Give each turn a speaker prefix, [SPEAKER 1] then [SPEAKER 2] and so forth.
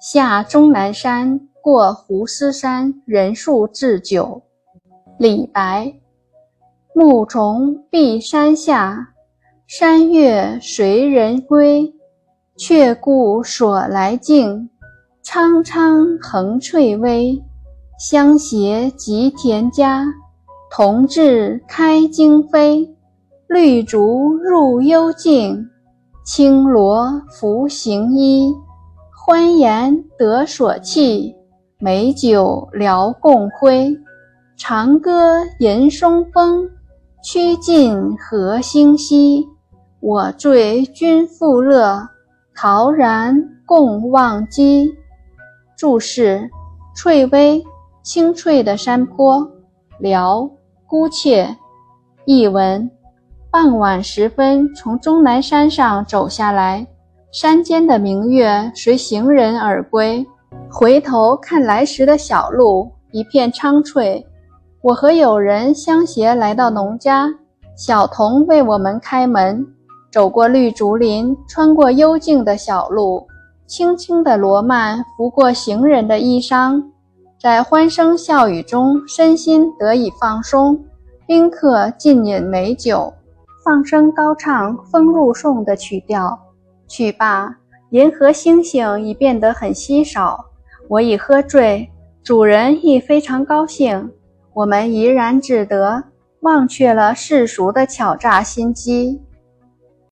[SPEAKER 1] 下终南山，过斛斯山，人数至九。李白。暮虫闭山下，山月随人归。却顾所来径，苍苍横翠微。相携及田家，同至开荆扉。绿竹入幽径，青萝拂行衣。欢颜得所憩，美酒聊共挥。长歌吟松风，曲尽何星稀。我醉君复乐，陶然共忘机。注释：翠微，青翠的山坡；辽，孤怯。译文：傍晚时分，从终南山上走下来。山间的明月随行人而归，回头看来时的小路，一片苍翠。我和友人相携来到农家，小童为我们开门，走过绿竹林，穿过幽静的小路，轻轻的罗曼拂过行人的衣裳，在欢声笑语中，身心得以放松。宾客尽饮美酒，放声高唱《风入颂》的曲调。去吧，银河星星已变得很稀少。我已喝醉，主人亦非常高兴。我们怡然自得，忘却了世俗的巧诈心机。